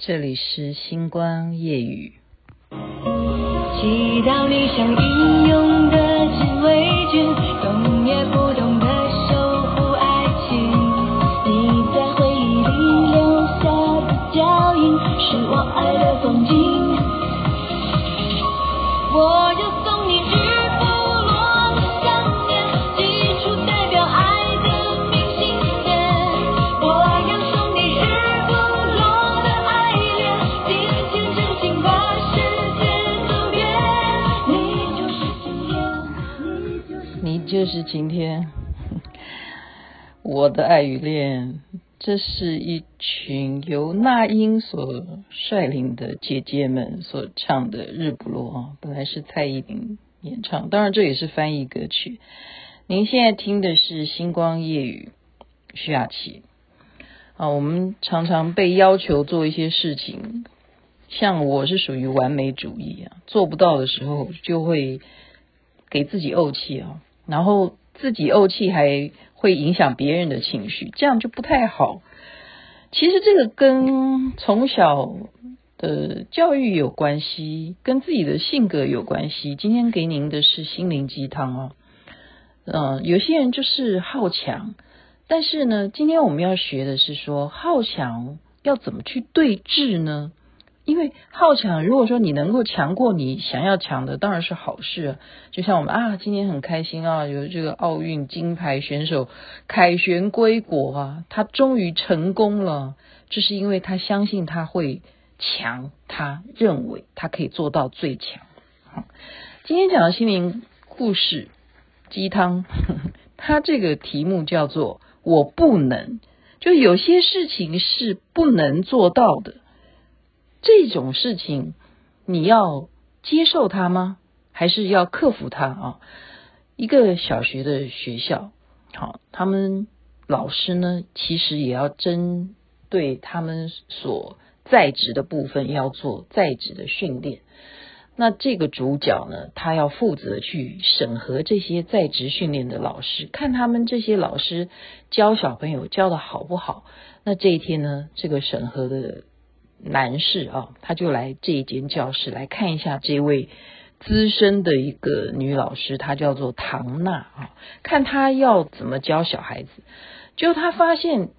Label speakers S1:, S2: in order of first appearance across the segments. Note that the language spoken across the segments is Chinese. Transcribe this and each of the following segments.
S1: 这里是星光夜雨。
S2: 祈祷你像英勇的禁卫军，的爱与恋，这是
S1: 一群由那英所率领的姐姐们所唱的《日不落》啊，本来是蔡依林演唱，当然这也是翻译歌曲。您现在听的是《星光夜语》，徐雅琪啊。我们常常被要求做一些事情，像我是属于完美主义啊，做不到的时候就会给自己怄气啊。然后自己怄气，还会影响别人的情绪，这样就不太好。其实这个跟从小的教育有关系，跟自己的性格有关系。今天给您的是心灵鸡汤哦。嗯，有些人就是好强，但是呢，今天我们要学的是说，好强要怎么去对峙呢？因为好强，如果说你能够强过你想要强的，当然是好事啊。就像我们啊，今天很开心啊，有这个奥运金牌选手凯旋归国啊，他终于成功了，这是因为他相信他会强，他认为他可以做到最强。今天讲的心灵故事鸡汤，他这个题目叫做“我不能”，就有些事情是不能做到的。这种事情，你要接受它吗？还是要克服它啊？一个小学的学校，好，他们老师呢，其实也要针对他们所在职的部分，要做在职的训练。那这个主角呢，他要负责去审核这些在职训练的老师，看他们这些老师教小朋友教的好不好。那这一天呢，这个审核的。男士啊，他就来这一间教室来看一下这位资深的一个女老师，她叫做唐娜啊，看她要怎么教小孩子。就他发现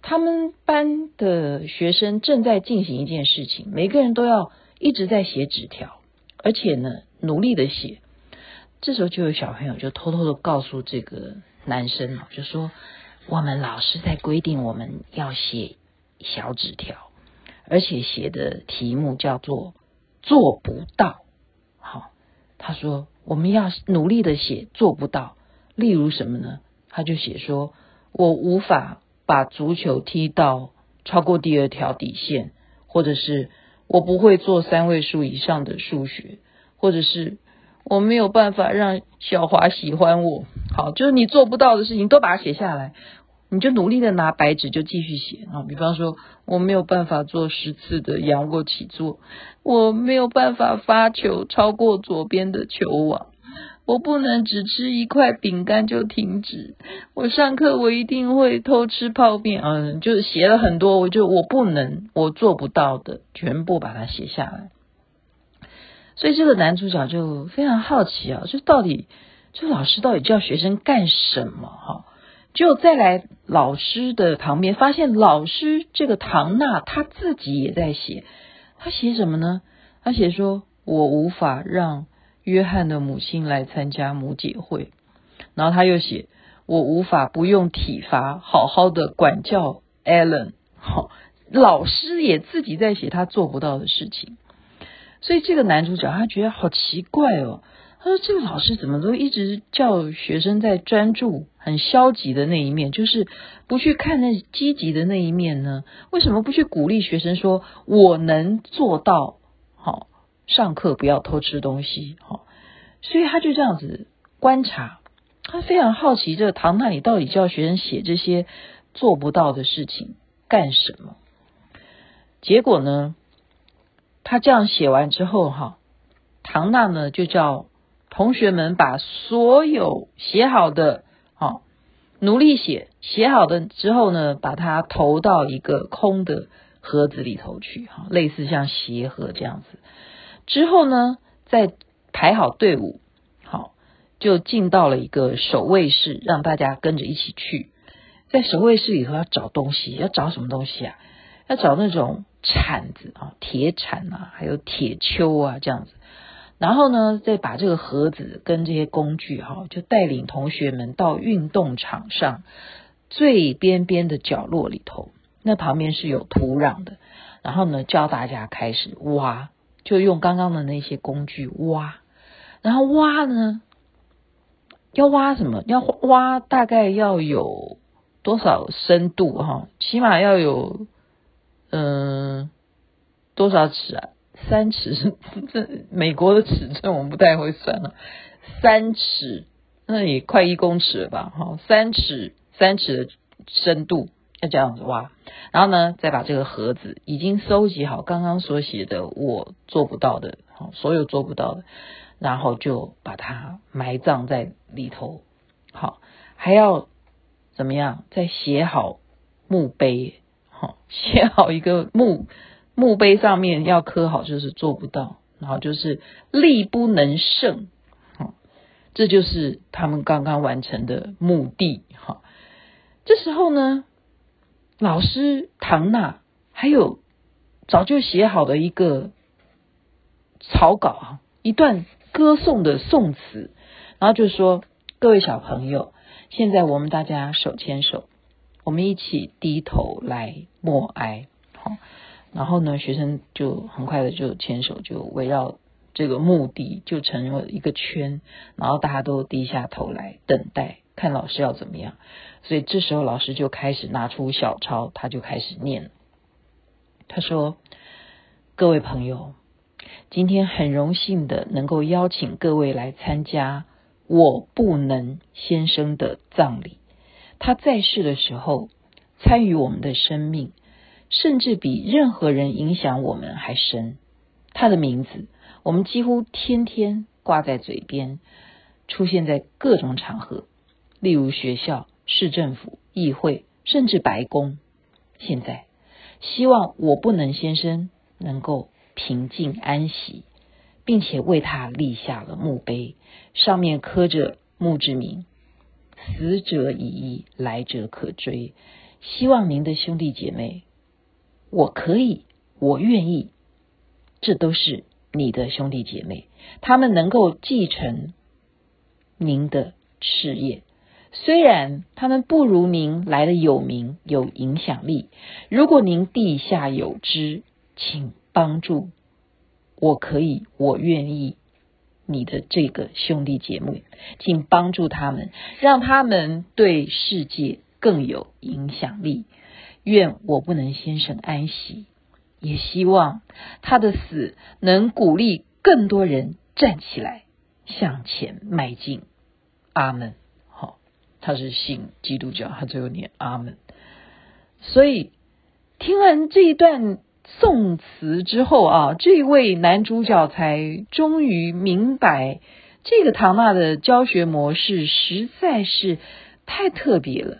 S1: 他们班的学生正在进行一件事情，每个人都要一直在写纸条，而且呢努力的写。这时候就有小朋友就偷偷的告诉这个男生啊，就说我们老师在规定我们要写小纸条。而且写的题目叫做“做不到”。好，他说我们要努力的写做不到。例如什么呢？他就写说：“我无法把足球踢到超过第二条底线，或者是我不会做三位数以上的数学，或者是我没有办法让小华喜欢我。”好，就是你做不到的事情都把它写下来。你就努力的拿白纸就继续写啊，比方说我没有办法做十次的仰卧起坐，我没有办法发球超过左边的球网，我不能只吃一块饼干就停止，我上课我一定会偷吃泡面，嗯，就写了很多，我就我不能，我做不到的，全部把它写下来。所以这个男主角就非常好奇啊，就到底这老师到底叫学生干什么哈？就再来老师的旁边，发现老师这个唐娜她自己也在写，她写什么呢？她写说：“我无法让约翰的母亲来参加母姐会。”然后她又写：“我无法不用体罚好好的管教 Allen。”好，老师也自己在写他做不到的事情，所以这个男主角他觉得好奇怪哦。他说：“这个老师怎么都一直叫学生在专注很消极的那一面，就是不去看那积极的那一面呢？为什么不去鼓励学生说我能做到？好，上课不要偷吃东西。好，所以他就这样子观察，他非常好奇这个唐娜，你到底叫学生写这些做不到的事情干什么？结果呢，他这样写完之后，哈，唐娜呢就叫。”同学们把所有写好的，好、哦、努力写，写好的之后呢，把它投到一个空的盒子里头去，哈，类似像鞋盒这样子。之后呢，再排好队伍，好，就进到了一个守卫室，让大家跟着一起去。在守卫室里头要找东西，要找什么东西啊？要找那种铲子啊，铁铲啊，还有铁锹啊，这样子。然后呢，再把这个盒子跟这些工具哈，就带领同学们到运动场上最边边的角落里头，那旁边是有土壤的。然后呢，教大家开始挖，就用刚刚的那些工具挖。然后挖呢，要挖什么？要挖大概要有多少深度哈？起码要有嗯多少尺啊？三尺，这美国的尺寸我们不太会算了。三尺，那也快一公尺了吧？哈，三尺，三尺的深度要这样子挖，然后呢，再把这个盒子已经收集好，刚刚所写的我做不到的，所有做不到的，然后就把它埋葬在里头。好，还要怎么样？再写好墓碑，好，写好一个墓。墓碑上面要刻好，就是做不到，然后就是力不能胜，好，这就是他们刚刚完成的目的，哈。这时候呢，老师唐娜还有早就写好的一个草稿啊，一段歌颂的颂词，然后就说：各位小朋友，现在我们大家手牵手，我们一起低头来默哀，好。然后呢，学生就很快的就牵手，就围绕这个墓地就成了一个圈，然后大家都低下头来等待看老师要怎么样。所以这时候老师就开始拿出小抄，他就开始念。他说：“各位朋友，今天很荣幸的能够邀请各位来参加我不能先生的葬礼。他在世的时候参与我们的生命。”甚至比任何人影响我们还深。他的名字，我们几乎天天挂在嘴边，出现在各种场合，例如学校、市政府、议会，甚至白宫。现在，希望我不能先生能够平静安息，并且为他立下了墓碑，上面刻着墓志铭：“死者已矣，来者可追。”希望您的兄弟姐妹。我可以，我愿意，这都是你的兄弟姐妹，他们能够继承您的事业。虽然他们不如您来的有名有影响力，如果您地下有知，请帮助。我可以，我愿意，你的这个兄弟姐妹，请帮助他们，让他们对世界更有影响力。愿我不能先生安息，也希望他的死能鼓励更多人站起来向前迈进。阿门。好，他是信基督教，他最后念阿门。所以听完这一段颂词之后啊，这位男主角才终于明白，这个唐娜的教学模式实在是太特别了，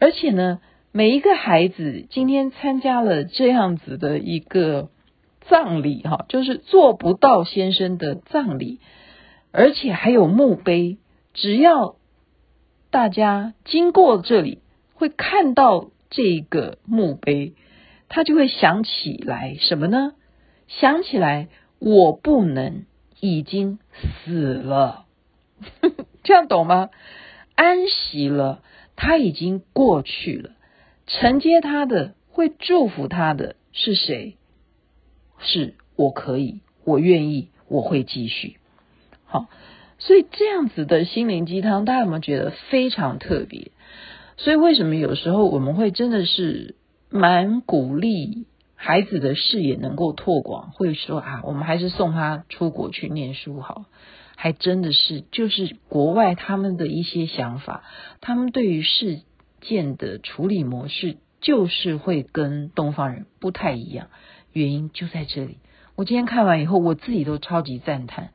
S1: 而且呢。每一个孩子今天参加了这样子的一个葬礼，哈，就是做不到先生的葬礼，而且还有墓碑。只要大家经过这里，会看到这个墓碑，他就会想起来什么呢？想起来我不能已经死了，这样懂吗？安息了，他已经过去了。承接他的，会祝福他的是谁？是我可以，我愿意，我会继续。好，所以这样子的心灵鸡汤，大家有没有觉得非常特别？所以为什么有时候我们会真的是蛮鼓励孩子的视野能够拓广？会说啊，我们还是送他出国去念书好。还真的是，就是国外他们的一些想法，他们对于事。件的处理模式就是会跟东方人不太一样，原因就在这里。我今天看完以后，我自己都超级赞叹，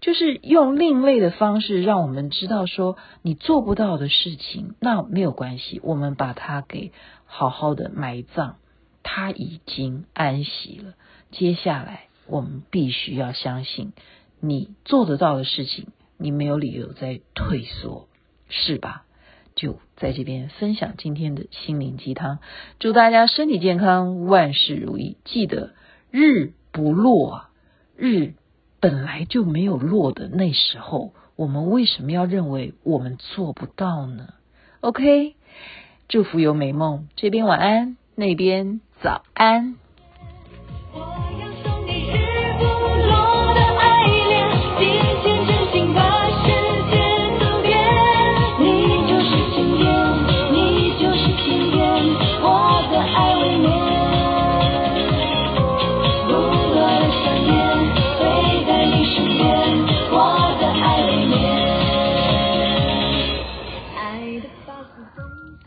S1: 就是用另类的方式让我们知道说，你做不到的事情，那没有关系，我们把它给好好的埋葬。他已经安息了。接下来，我们必须要相信，你做得到的事情，你没有理由再退缩，是吧？就在这边分享今天的心灵鸡汤，祝大家身体健康，万事如意。记得日不落，日本来就没有落的那时候，我们为什么要认为我们做不到呢？OK，祝福有美梦，这边晚安，那边早安。